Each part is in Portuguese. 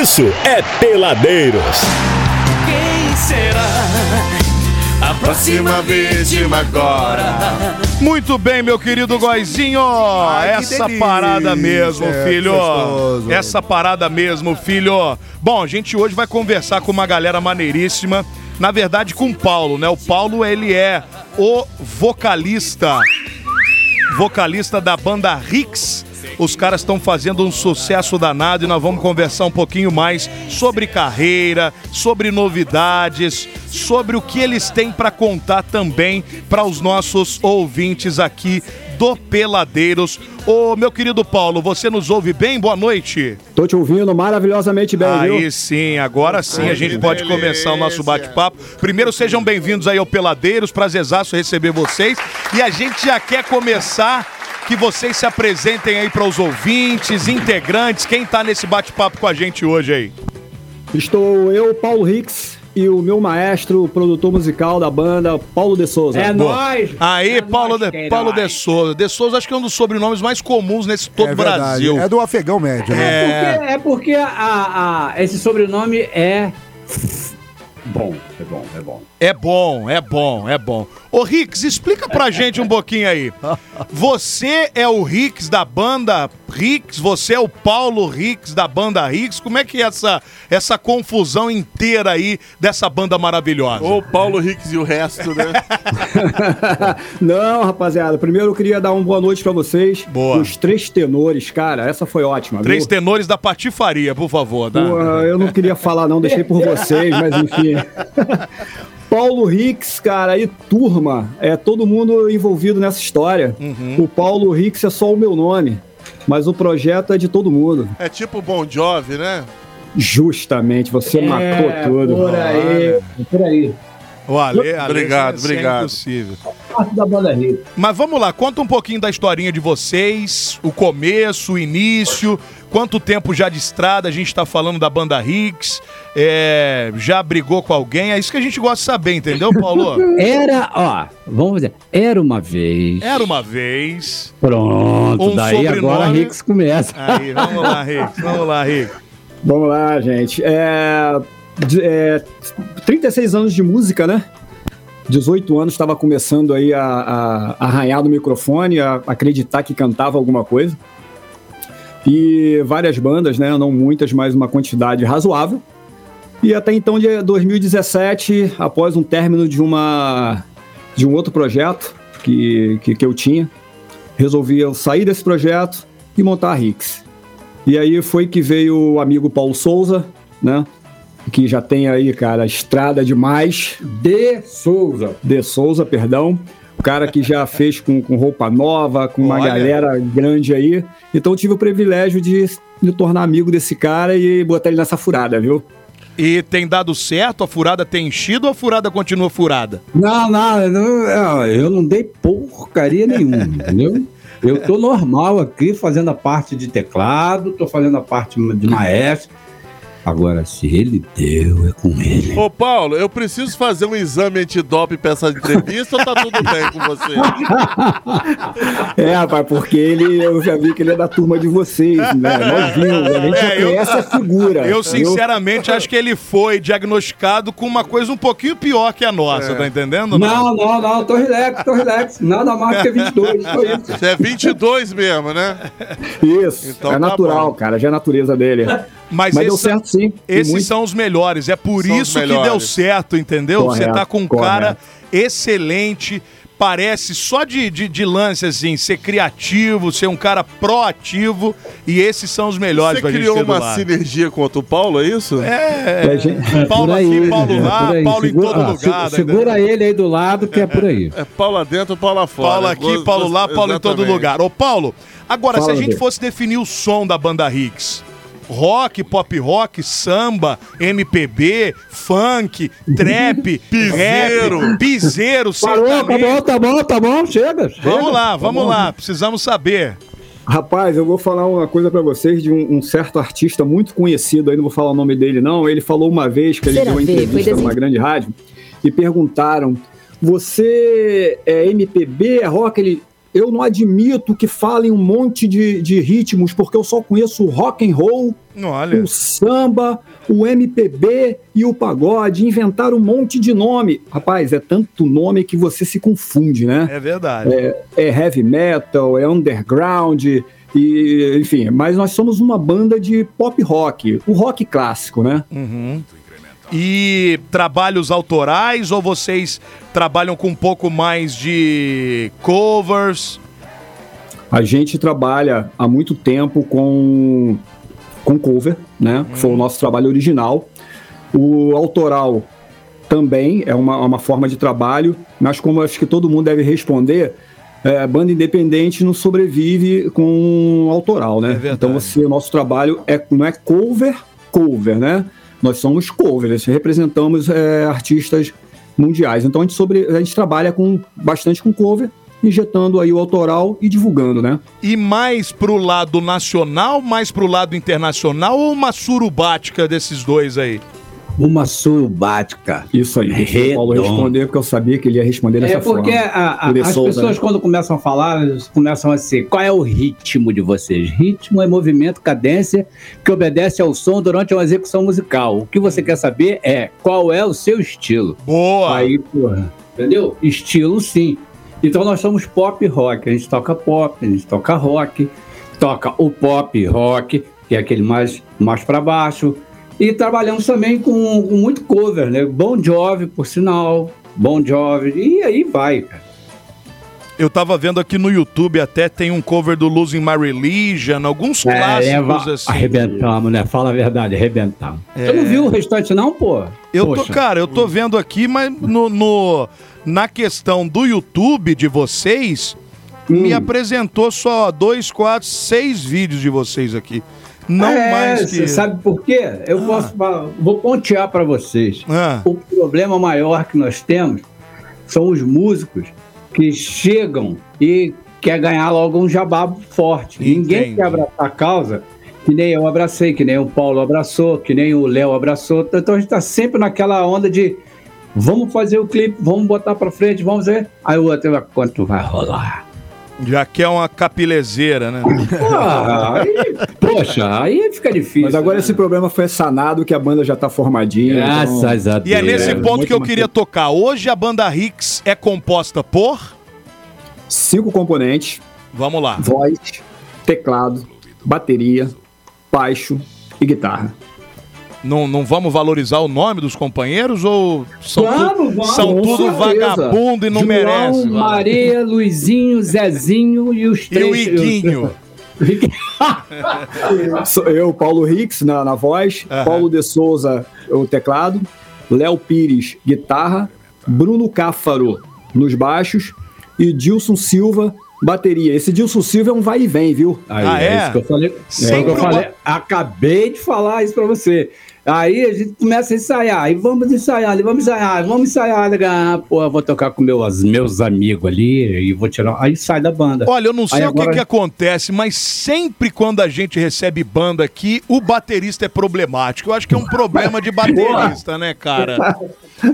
isso é Peladeiros. Quem será a próxima vítima agora? Muito bem, meu querido Goizinho. Ai, Essa delícia, parada mesmo, é, filho. gostoso. Essa parada mesmo, filho. Bom, a gente hoje vai conversar com uma galera maneiríssima. Na verdade, com o Paulo, né? O Paulo, ele é o vocalista. Vocalista da banda Rix. Os caras estão fazendo um sucesso danado e nós vamos conversar um pouquinho mais sobre carreira, sobre novidades, sobre o que eles têm para contar também para os nossos ouvintes aqui do Peladeiros. Ô, meu querido Paulo, você nos ouve bem? Boa noite. Tô te ouvindo maravilhosamente bem, Aí viu? sim, agora sim a gente pode começar o nosso bate-papo. Primeiro, sejam bem-vindos aí ao Peladeiros, prazerzaço receber vocês. E a gente já quer começar que vocês se apresentem aí para os ouvintes, integrantes, quem tá nesse bate-papo com a gente hoje aí. Estou eu, Paulo Hicks, e o meu maestro, o produtor musical da banda, Paulo de Souza. É Boa. nóis! Aí, É Paulo, nóis, de. Paulo de Souza. De Souza acho que é um dos sobrenomes mais comuns nesse todo é verdade. Brasil. É do afegão médio, né? É. Porque, é porque a, a- esse sobrenome é. Bom, é bom, é bom. É bom, é bom, é bom. Ô, Rix, explica pra gente um pouquinho aí. Você é o Rix da banda Rix? Você é o Paulo Rix da banda Rix? Como é que é essa, essa confusão inteira aí dessa banda maravilhosa? Ou Paulo Ricks e o resto, né? Não, rapaziada, primeiro eu queria dar uma boa noite pra vocês. Boa. Os três tenores, cara, essa foi ótima, Três viu? tenores da patifaria, por favor. Tá? Porra, eu não queria falar não, deixei por vocês, mas enfim. Paulo Hicks, cara, e turma, é todo mundo envolvido nessa história. Uhum. O Paulo Hicks é só o meu nome, mas o projeto é de todo mundo. É tipo Bon Jovi, né? Justamente, você É, matou tudo. Por aí, por aí. O Ale, Ale, Obrigado, é obrigado. impossível. Parte da banda Rio. Mas vamos lá, conta um pouquinho da historinha de vocês, o começo, o início, quanto tempo já de estrada a gente tá falando da banda Hicks, é, já brigou com alguém, é isso que a gente gosta de saber, entendeu, Paulo? Era, ó, vamos dizer, era uma vez. Era uma vez. Pronto, Um daí sobrenome. agora Rix começa. Aí, vamos lá, Hicks, vamos lá, Hicks. Vamos lá, gente. É, é, 36 anos de música, né? 18 anos estava começando aí a, a, a arranhar no microfone, a acreditar que cantava alguma coisa. E várias bandas, né? Não muitas, mas uma quantidade razoável. E até então, de 2017, após um término de uma de um outro projeto que, que, que eu tinha, resolvi eu sair desse projeto e montar a Rix. E aí foi que veio o amigo Paulo Souza, né? Que já tem aí, cara, estrada demais. De Souza. De Souza, perdão. Cara que já fez com, com roupa nova, com uma Olha. galera grande aí. Então eu tive o privilégio de me tornar amigo desse cara e botar ele nessa furada, viu? E tem dado certo? A furada tem enchido ou a furada continua furada? Não, não, não, eu não dei porcaria nenhuma, entendeu? Eu tô normal aqui fazendo a parte de teclado, tô fazendo a parte de maestro. Agora, se ele deu, é com ele. Ô, Paulo, eu preciso fazer um exame antidoping pra essa entrevista ou tá tudo bem com você? É, rapaz, porque ele, eu já vi que ele é da turma de vocês, né? Nós vimos, a gente É, eu- conhece a figura. Eu, sinceramente, acho que ele foi diagnosticado com uma coisa um pouquinho pior que a nossa, tá entendendo? Não, não, não, tô relax, tô relax. Nada mais que 22, só isso. Você é 22 mesmo, né? Isso, Então é tá natural, bom. cara, já é a natureza dele. Mas, Mas deu certo sim. esses muito. são os melhores. É por São isso que deu certo, entendeu? Você Correto, tá com um correto. cara excelente. Parece só de, de, de lance assim, ser criativo, ser um cara proativo. E esses são os melhores Você pra gente criou uma sinergia contra o Paulo, é isso? É, É, gente- Paulo Por aí, aqui, Paulo é, lá. Paulo Segura- em todo ah, lugar. se- segura ele aí do lado que é por aí. É Paulo lá dentro, Paulo lá fora. Paulo aqui, Paulo lá, Paulo em todo exatamente. lugar. Ô, Paulo, agora, se Fala, a gente fosse definir o som da banda Hicks, rock, pop rock, samba, MPB, funk, trap, Piseiro. rap, piseiro, Parou, tá bom, tá bom, tá bom, chega. chega. Vamos lá, Tá vamos bom. lá, precisamos saber. Rapaz, eu vou falar uma coisa pra vocês de um, um certo artista muito conhecido, aí não vou falar o nome dele não. Ele falou uma vez que ele Será deu uma entrevista numa grande rádio e perguntaram: "Você é MPB, é rock?" Ele eu não admito que falem um monte de, de ritmos, porque eu só conheço o rock and roll, Olha. o samba, o MPB e o pagode. Inventaram um monte de nome. Rapaz, é tanto nome que você se confunde, né? É verdade. É, é heavy metal, é underground, e, enfim. Mas nós somos uma banda de pop rock, o rock clássico, né? Uhum. E trabalhos autorais ou vocês trabalham com um pouco mais de covers? A gente trabalha há muito tempo com, com cover, né? Que foi o nosso trabalho original. O autoral também é uma, uma forma de trabalho, mas como acho que todo mundo deve responder, é, banda independente não sobrevive com autoral, né? É verdade. então você, o nosso trabalho é, não é cover, cover, né? Nós somos cover, nós representamos é, artistas mundiais. Então a gente, sobre, a gente trabalha com, bastante com cover, injetando aí o autoral e divulgando, né? E mais pro lado nacional, mais pro lado internacional ou uma surubática desses dois aí? Uma surubática. Isso aí, deixa o Paulo responder, porque eu sabia que ele ia responder dessa É porque forma. a- a- De as Souza, pessoas, né? quando começam a falar, eles começam assim: qual é o ritmo de vocês? Ritmo é movimento, cadência que obedece ao som durante uma execução musical. O que você quer saber é qual é o seu estilo. Boa! Aí, porra, entendeu? Estilo sim. Então nós somos pop rock. A gente toca pop, a gente toca rock, toca o pop rock, que é aquele mais, mais para baixo. E trabalhamos também com, com muito cover, né? Bon Jovi, por sinal. Bon Jovi. E aí vai, cara. Eu tava vendo aqui no YouTube até tem um cover do Losing My Religion, alguns clássicos assim. Arrebentamos, né? Fala a verdade, arrebentamos. É. Você não viu o restante, não, pô? Eu tô, Poxa. cara, eu tô vendo aqui, mas no, no- na questão do YouTube de vocês, me Hum. apresentou só dois, quatro, seis vídeos de vocês aqui. Não É, mais que. Ah. sabe por quê? Eu posso falar- vou pontear para vocês. Ah, O problema maior que nós temos são os músicos que chegam e quer ganhar logo um jabá forte. Ninguém Entendi. quer abraçar a causa que nem eu abracei, que nem o Paulo abraçou, que nem o Léo abraçou. Então a gente está sempre naquela onda de vamos fazer o clipe, vamos botar para frente, vamos ver. Aí o outro, quanto vai rolar? Já que é uma capilezeira, né? Ah, aí, poxa, aí fica difícil. Mas agora né? esse problema foi sanado, que a banda já tá formadinha. então- Graças a Deus. E é nesse ponto muito que eu mais queria tocar. Hoje a banda Hicks é composta por. Cinco componentes: Vamos lá. voz, teclado, bateria, baixo e guitarra. Não, não vamos valorizar o nome dos companheiros ou são, tu- Vamos, vamos, são tudo certeza. vagabundo e não João, merece? Maria, Luizinho, Zezinho e os E três. o Iguinho? Eu, Paulo Hicks, na, na voz, Aham. Paulo de Souza, o teclado, Léo Pires, guitarra, Bruno Cáfaro nos baixos e Dilson Silva, bateria. Esse Dilson Silva é um vai e vem, viu? Aí, Ah, é? é? isso que eu falei. É que eu falei. Acabei de falar isso pra você. Aí a gente começa a ensaiar, aí vamos ensaiar, vamos ensaiar, vamos ensaiar. Ah, pô, vou tocar com meus, meus amigos ali e vou tirar. Aí sai da banda. Olha, eu não sei Aí o que, agora- que acontece, mas sempre quando a gente recebe banda aqui, o baterista é problemático. Eu acho que é um problema de baterista, né, cara?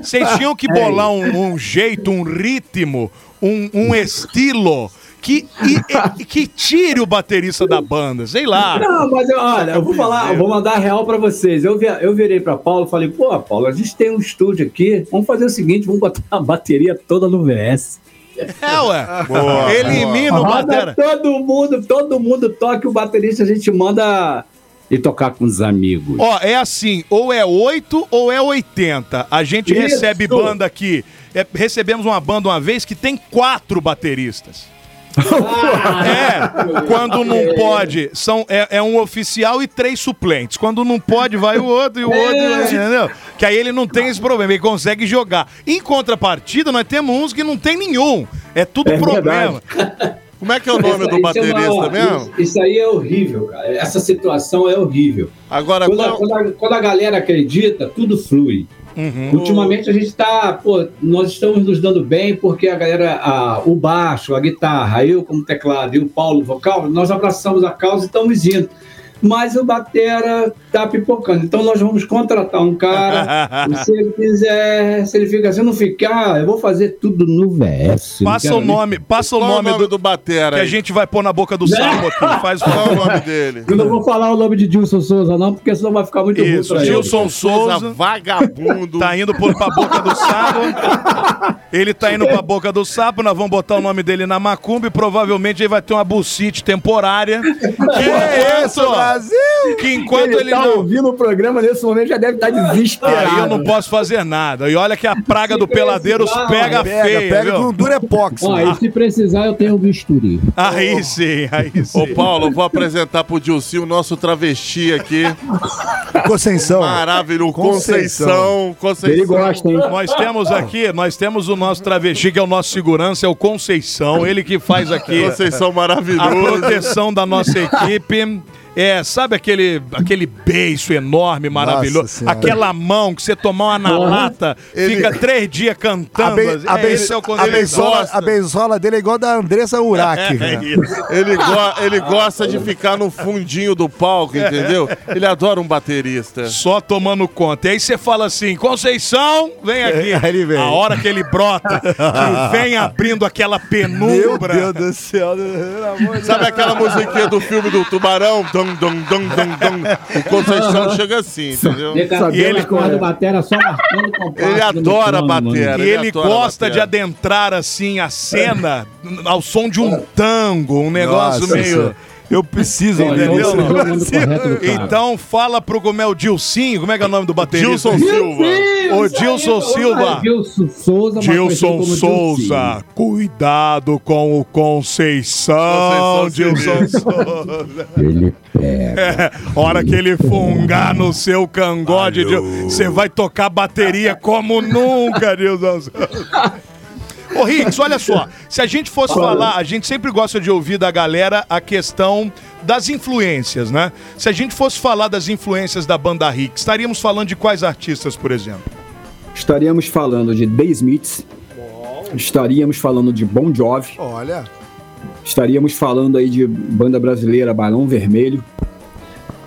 Vocês tinham que bolar um, um jeito, um ritmo, um, um estilo que, e- e- que tire o baterista da banda, sei lá. Não, mas eu- olha, eu vou falar, eu vou mandar a real pra vocês. Eu, eu virei pra Paulo e falei, pô, Paulo, a gente tem um estúdio aqui, vamos fazer o seguinte, vamos botar a bateria toda no VS. É, ué. Elimina o Roda batera. todo mundo, todo mundo toca o baterista, a gente manda ir tocar com os amigos. Ó, é assim, ou é 8 ou é 80. A gente Isso. recebe banda aqui. é, recebemos uma banda uma vez que tem quatro bateristas. É, quando não pode, são, é, é um oficial e três suplentes. Quando não pode, vai o outro e o outro, É. entendeu? Que aí ele não tem esse problema, ele consegue jogar. Em contrapartida, nós temos uns que não tem nenhum. É tudo É problema. Como é que é o nome do baterista mesmo? Isso, isso aí é horrível, cara. Essa situação é horrível. Agora, Quando qual- quando a- quando a galera acredita, tudo flui. Uhum. Ultimamente a gente está, pô, nós estamos nos dando bem porque a galera, a- o baixo, a guitarra, eu como teclado e o Paulo vocal, nós abraçamos a causa e estamos indo. Mas o Batera tá pipocando. Então nós vamos contratar um cara. e se ele quiser, se ele fica, se não ficar, eu vou fazer tudo no VS. Passa o nem- nome, passa o Qual nome, é o nome do, do Batera que a aí? gente vai pôr na boca do sapo aqui. Faz o Qual é o nome dele? Eu não vou falar o nome de Dilson Souza, não, porque senão vai ficar muito ruim Isso, pra ele. Gilson Souza. vagabundo. Tá indo por, pra boca do sapo. Ele tá indo pra boca do sapo. Nós vamos botar o nome dele na macumba e provavelmente ele vai ter uma bucite temporária. Que é isso, Brasil! Que enquanto ele ele tá não. ouvindo o programa nesse momento já deve estar desesperado. Aí eu não posso fazer nada. E olha que a praga do Peladeiros pega, Pega, feia, pega com Durepox. Ó, e se precisar, eu tenho um bisturi. Aí sim, aí sim. Ô, Paulo, eu vou apresentar pro Dilci o nosso travesti aqui. Conceição. Maravilhoso. Conceição. Conceição. Conceição. Ele gosta, hein? Nós temos aqui, nós temos o nosso travesti, que é o nosso segurança, é o Conceição. Ele que faz aqui Conceição a maravilhoso. proteção da nossa equipe. É, sabe aquele, aquele beiço enorme, maravilhoso? Aquela mão que você tomar uma na lata, Ele- fica três dias cantando. assim. a, É, esse é o a, benzola, a benzola dele é igual a da Andressa Urach. É velho. isso. Ele, go- ele gosta de ficar no fundinho do palco, entendeu? Ele adora um baterista. Só tomando conta. E aí você fala assim, Conceição, vem aqui. Aí ele vem. A hora que ele brota, que vem abrindo aquela Meu penumbra. Deus do céu. Sabe aquela musiquinha do filme do Tubarão? Dum, dum, dum, dum, dum. O Conceição chega assim, entendeu? E ele- Batera só marcando compasso. Ele adora batera. mano. E Ele gosta bater. de adentrar assim a cena ao som de um tango, um negócio Nossa meio. Senhora. Eu preciso, Entendeu, não? correto cara. Então fala pro é o Dilcinho, como é que é o nome do baterista? Gilson Silva. Ô Dilson Silva. Gilson Souza, como Souza, cuidado com o Conceição, Sinistro. Souza. Ele pega. Hora que ele fungar no seu cangote, você vai tocar bateria como nunca, Gilson Souza. Ô, Rix, olha só. Se a gente fosse falar, a gente sempre gosta de ouvir da galera a questão das influências, né? Se a gente fosse falar das influências da banda Rix, estaríamos falando de quais artistas, por exemplo? Estaríamos falando de The Smiths. Estaríamos falando de Bon Jovi. Olha. Estaríamos falando aí de banda brasileira Barão Vermelho.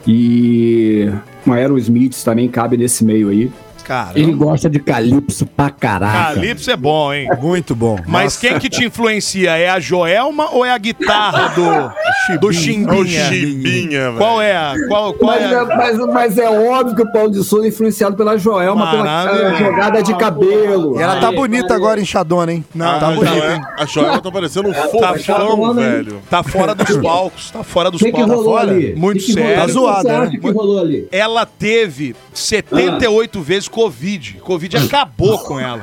E Aerosmith também cabe nesse meio aí. Cara, Ele gosta de calypso pra caraca. Calypso é bom, hein? Muito bom. Mas quem que te influencia? É a Joelma ou é a guitarra do, do Ô, Chimbinha? Chimbinha, velho. Qual é a. Qual, qual Mas é é, a... mas, mas é óbvio que o Paulo de Souza é influenciado pela Joelma, pela Maravilha. aquela jogada de cabelo. E ela tá Aí, bonita agora, inchadona, hein? Não, tá não, bonita, hein? A Joelma tá parecendo um tá fofão, né? velho. Tá fora dos palcos. Tá fora dos O que, que palcos. rolou Fora. ali? Muito Que que sério. Tá zoada, né? que rolou ali? Ela teve 78 vezes Covid. Covid acabou com ela.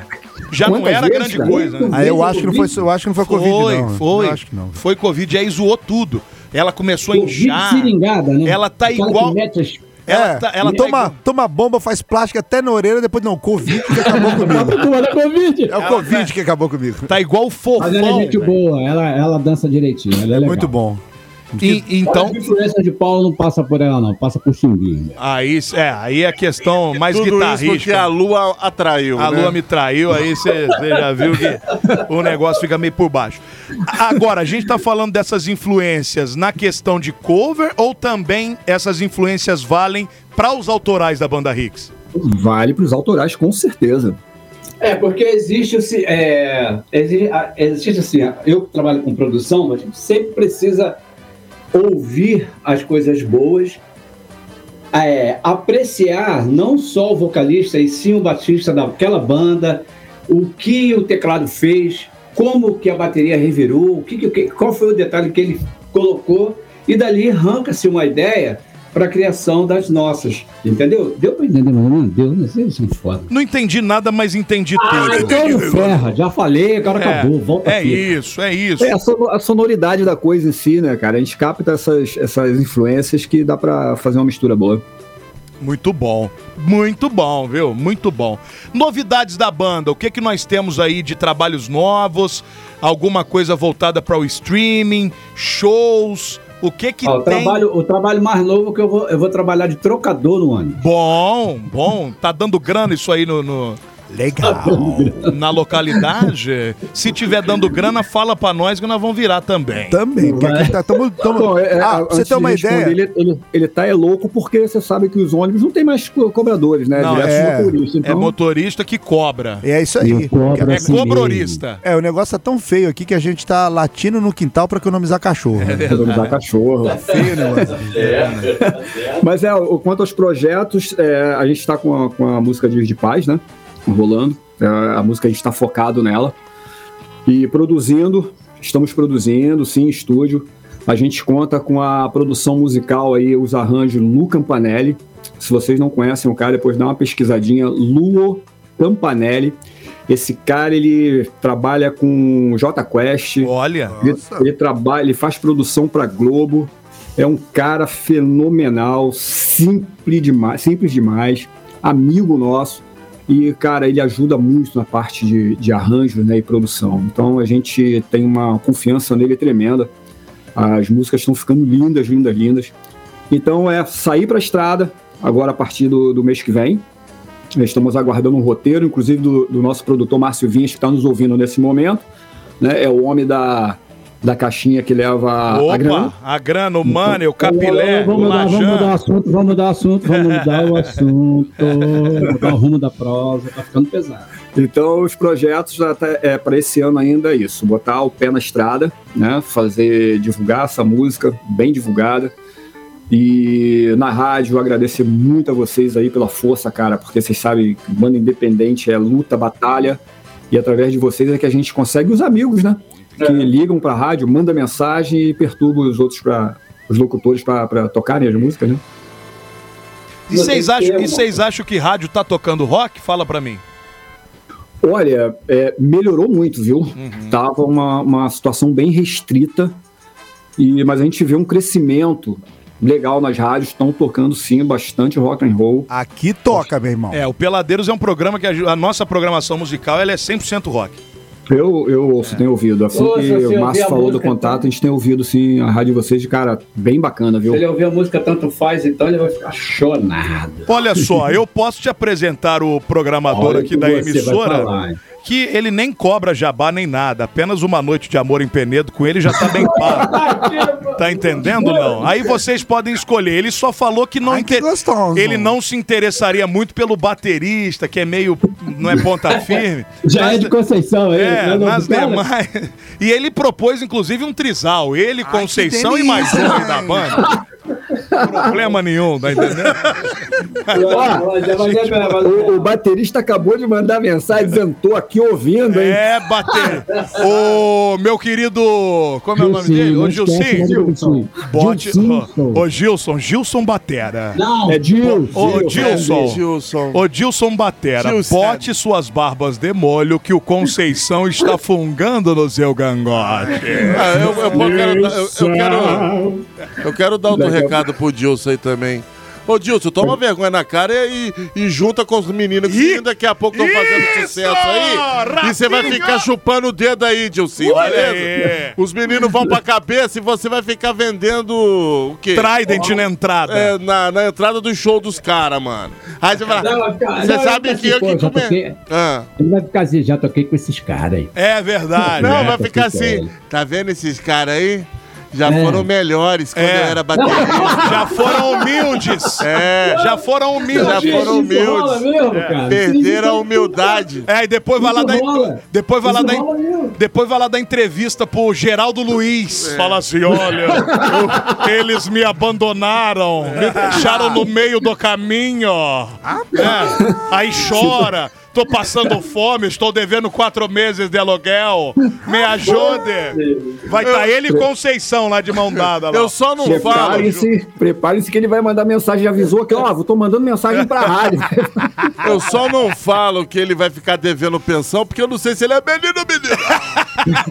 Já não Quantas era vezes, grande cara? coisa, né? Aí eu acho que não foi, eu acho que não foi Covid, Foi, não. foi. Eu acho que não. Foi Covid, aí zoou tudo. Ela começou a Covid inchar. seringada, né? Ela tá Aquela igual- Ela é, tá- ela tá toma, igual- toma bomba, faz plástica até na orelha, depois não, Covid que acabou comigo. Covid. É o Covid que acabou comigo. Tá igual o Mas ela é fofão. gente boa, ela, ela dança direitinho, ela é legal. Muito bom. E- então, A influência de Paulo não passa por ela, não, passa por Chimbinho. aí, é, aí é a questão mais Tudo isso porque guitarrista. a lua atraiu, A né? lua me traiu, aí você já viu que o negócio fica meio por baixo. Agora, a gente tá falando dessas influências na questão de cover ou também essas influências valem para os autorais da banda Hicks? Vale pros autorais, com certeza. É, porque existe, esse- é, existe, existe assim, eu que trabalho com produção, a gente sempre precisa ouvir as coisas boas, é, apreciar não só o vocalista e sim o baixista daquela banda, o que o teclado fez, como que a bateria revirou, o que- que- qual foi o detalhe que ele colocou, e dali arranca-se uma ideia para a criação das nossas, entendeu? Deu para entender, mas não deu, não sei, são foda. Não entendi nada, mas entendi tudo. Então não ferra, já falei, agora acabou, volta é aqui. isso, é isso. É a, sono- a sonoridade da coisa em si, né, cara? A gente capta essas, essas influências que dá pra fazer uma mistura boa. Muito bom. Muito bom, viu? Muito bom. Novidades da banda, o que que nós temos aí de trabalhos novos? Alguma coisa voltada para o streaming, shows? O que que Ó, o, tem? trabalho, o trabalho mais novo que eu vou, eu vou trabalhar de trocador no ano. Bom, bom. Tá dando grana isso aí no, no, Legal. na localidade. Se tiver dando grana, fala pra nós que nós vamos virar também. Também, porque aqui tá, tamo, tamo- Bom, é, Ah, antes pra você ter uma ideia. Ele, ele, ele tá é louco porque você sabe que os ônibus não tem mais co- cobradores, né? Não, Direto é- motorista. É Então, motorista que cobra. É isso aí. É cobrorista. É, o negócio tá tão feio aqui que a gente tá latindo no quintal pra economizar cachorro. É né? economizar cachorro. Feio o negócio. Mas é, o- quanto aos projetos, é, a gente está com a, com a música Dias de Paz, né? Rolando. É, a música a gente está focado nela. E produzindo, estamos produzindo, sim, em estúdio. A gente conta com a produção musical aí, os arranjos Lu Campanelli. Se vocês não conhecem o cara, depois dá uma pesquisadinha. Luo Campanelli. Esse cara, ele trabalha com J Quest. Olha. Ele, ele trabalha, ele faz produção para Globo. É um cara fenomenal, simples demais, simples demais, amigo nosso. E, cara, ele ajuda muito na parte de, de arranjo né, e produção. Então a gente tem uma confiança nele tremenda. As músicas estão ficando lindas, lindas, lindas. Então é sair para a estrada agora a partir do, do mês que vem. Estamos aguardando um roteiro, inclusive do, do nosso produtor Márcio Vinhas, que está nos ouvindo nesse momento. Né? É o homem da, da caixinha que leva a grana. Opa, a grana, o money, o capilé, o Vamos mudar, vamos mudar o assunto, vamos mudar o assunto, vamos mudar o assunto. Mudar o rumo da prosa, tá ficando pesado. Então, os projetos até, é, para esse ano ainda é isso: botar o pé na estrada, né? fazer, divulgar essa música bem divulgada. E na rádio, agradecer muito a vocês aí pela força, cara, porque vocês sabem que banda independente é luta, batalha, e através de vocês é que a gente consegue os amigos, né? Que ligam pra rádio, mandam mensagem e perturbam os outros para os locutores para tocarem as músicas, né? E vocês acham, e vocês acham que rádio tá tocando rock? Fala pra mim. Olha, é, melhorou muito, viu? Tava uma, uma situação bem restrita, e, mas a gente vê um crescimento legal nas rádios, estão tocando sim bastante rock and roll. Aqui toca, meu irmão. É, o Peladeiros é um programa que a, a nossa programação musical ela é 100% rock. Eu, eu ouço, tenho ouvido. Assim Ouça, que se o Márcio falou do música, contato, a gente tem ouvido sim a rádio de vocês, de cara, bem bacana, viu? Se ele ouvir a música tanto faz, então ele vai ficar chonado. Olha só, eu posso te apresentar o programador Olha aqui da emissora, falar? Que ele nem cobra jabá nem nada, apenas uma noite de amor em Penedo com ele já tá bem pago. Tá entendendo não? Aí vocês podem escolher. Ele só falou que não Ai, que inter- gostoso. ele não se interessaria muito pelo baterista, que é meio não é ponta firme. Já Mas- é de Conceição, ele. É, né, não, nas cara? demais. E ele propôs, inclusive, um trisal. Ele, Conceição que e mais um da banda. Problema nenhum, tá entendendo? É- é- é- O, o baterista acabou de mandar mensagem dizendo, tô aqui ouvindo, hein? É, bater. Ô, meu querido. Como é o nome dele? Gilcinho. Gilson. Bote. Gilson. Ô, Gilson. Gilson Batera. Não, É Gil. Ô, Gilson. Gilson. Ô, Gilson Batera, Gilson. bote suas barbas de molho que o Conceição está fungando no seu gangote. Ah, eu, eu, eu quero, dar- eu, eu quero, eu quero dar outro recado pro Dilson aí também. Ô, Dilson, toma vergonha na cara e, e junta com os meninos que daqui a pouco estão fazendo sucesso aí. E você vai ficar chupando o dedo aí, Dilson, beleza? Os meninos vão pra cabeça e você vai ficar vendendo o quê? Trident na entrada. É, na, na entrada do show dos caras, mano. Aí você vai você sabe que eu pô, que já comer. toquei- Ah. Ele vai ficar assim, já toquei com esses caras aí. É verdade. Não, é. vai ficar assim. Tá vendo esses caras aí? Já É. foram melhores quando É. eu era baterista. Já foram humildes. É. Já foram humildes. Já foram humildes. mesmo. Perderam a humildade. É, e depois vai lá rola. depois vai lá mesmo. depois vai lá dar entrevista pro Geraldo Luiz. Fala assim, olha, eu- eles me abandonaram, me deixaram no meio do caminho. É, aí chora. Tô passando fome, estou devendo quatro meses de aluguel. Me ajude. Vai estar ele e Conceição lá de mão dada. Lá. Eu só não falo. Preparem-se, preparem-se que ele vai mandar mensagem, avisou que, ó, tô mandando mensagem pra rádio. Eu só não falo que ele vai ficar devendo pensão, porque eu não sei se ele é menino ou menina.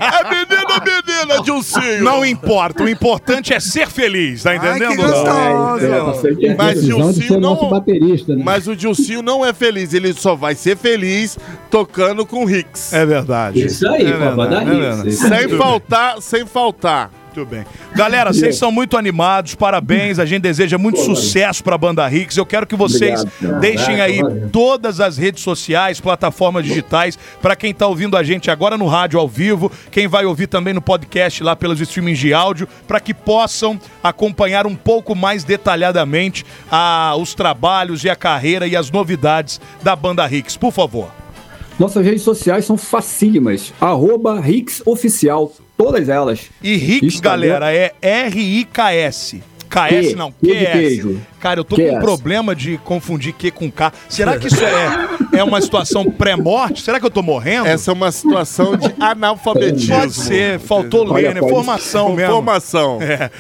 É menino ou menina, Dilcinho? Não importa, o importante é ser feliz, tá Ai, que entendendo? É. Mas Dilcinho não. baterista, né? Mas o Dilcinho não é feliz, ele só vai ser feliz tocando com o Ricks. É verdade. Isso aí, É verdade, é verdade. Sem faltar, sem faltar. Muito bem. Galera, vocês são muito animados, parabéns. A gente deseja muito sucesso pra Banda Rix. Eu quero que vocês Obrigado. deixem aí todas as redes sociais, plataformas digitais, pra quem tá ouvindo a gente agora no rádio ao vivo, quem vai ouvir também no podcast lá pelos streamings de áudio, pra que possam acompanhar um pouco mais detalhadamente a- os trabalhos e a carreira e as novidades da Banda Rix. Por favor. Nossas redes sociais são facílimas. Arroba todas elas. E Rix, galera, é R-I-K-S. KS Q, não, QS. Cara, eu tô com um problema de confundir Q com K. Será que isso é, é uma situação pré-morte? Será que eu tô morrendo? Essa é uma situação de analfabetismo. Pode ser, faltou Olha, ler, né? Formação mesmo. Formação. É,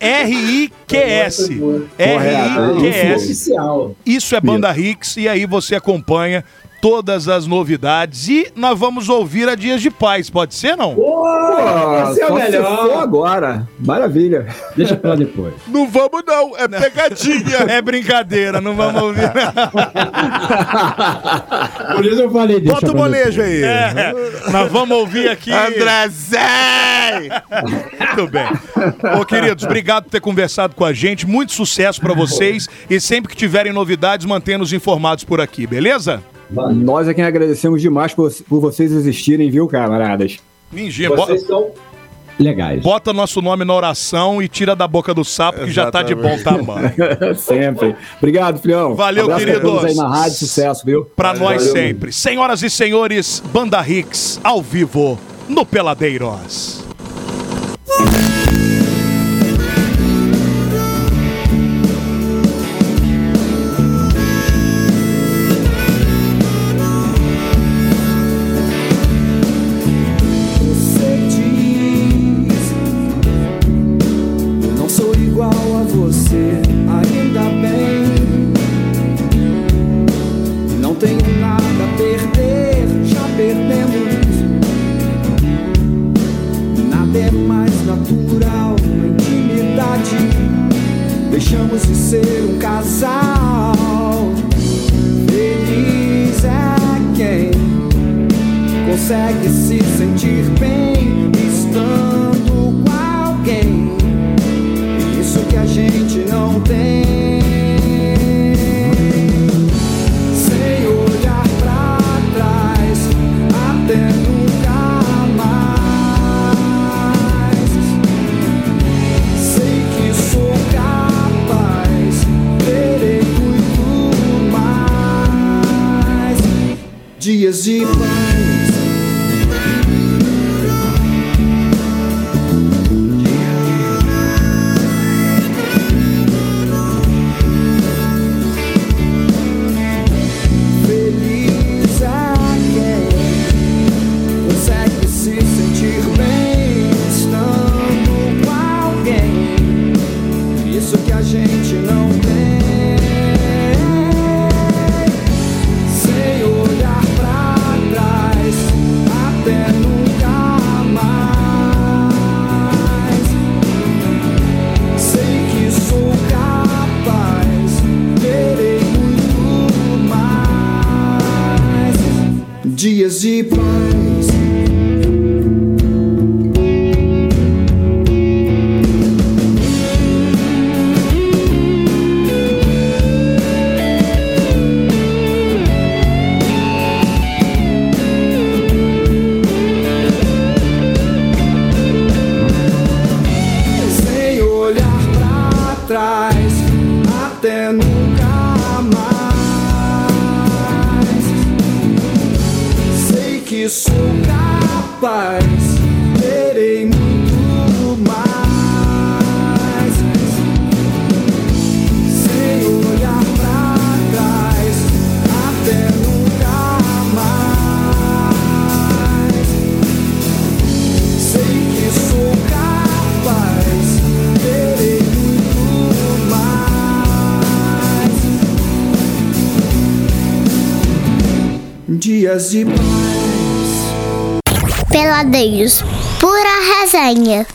é R-I-Q-S. R-I-Q-S. Oficial. Isso é Banda Rix e aí você acompanha todas as novidades. E nós vamos ouvir a Dias de Paz, pode ser não? Ah, esse é o melhor. agora. Maravilha. Deixa pra depois. Não vamos não, é pegadinha. É brincadeira, não vamos ouvir. Por isso eu falei, deixa Bota o molejo aí. É, nós vamos ouvir aqui. Andrezé! Muito bem. Ô, queridos, obrigado por ter conversado com a gente. Muito sucesso pra vocês. E sempre que tiverem novidades, mantenha-nos informados por aqui, beleza? Nós é quem agradecemos demais por, por vocês existirem, viu, camaradas? Bo- Vocês são Legais. bota nosso nome na oração e tira da boca do sapo, que já tá de bom tamanho. Sempre. Obrigado, filhão. Valeu, Abraço pra queridos. aí na rádio, sucesso, viu? Pra nós sempre. Senhoras e senhores, Banda Rix, ao vivo, no Peladeiros. Trás, até nunca mais. Sei que sou capaz, Dias de. Peladeiros, pura resenha.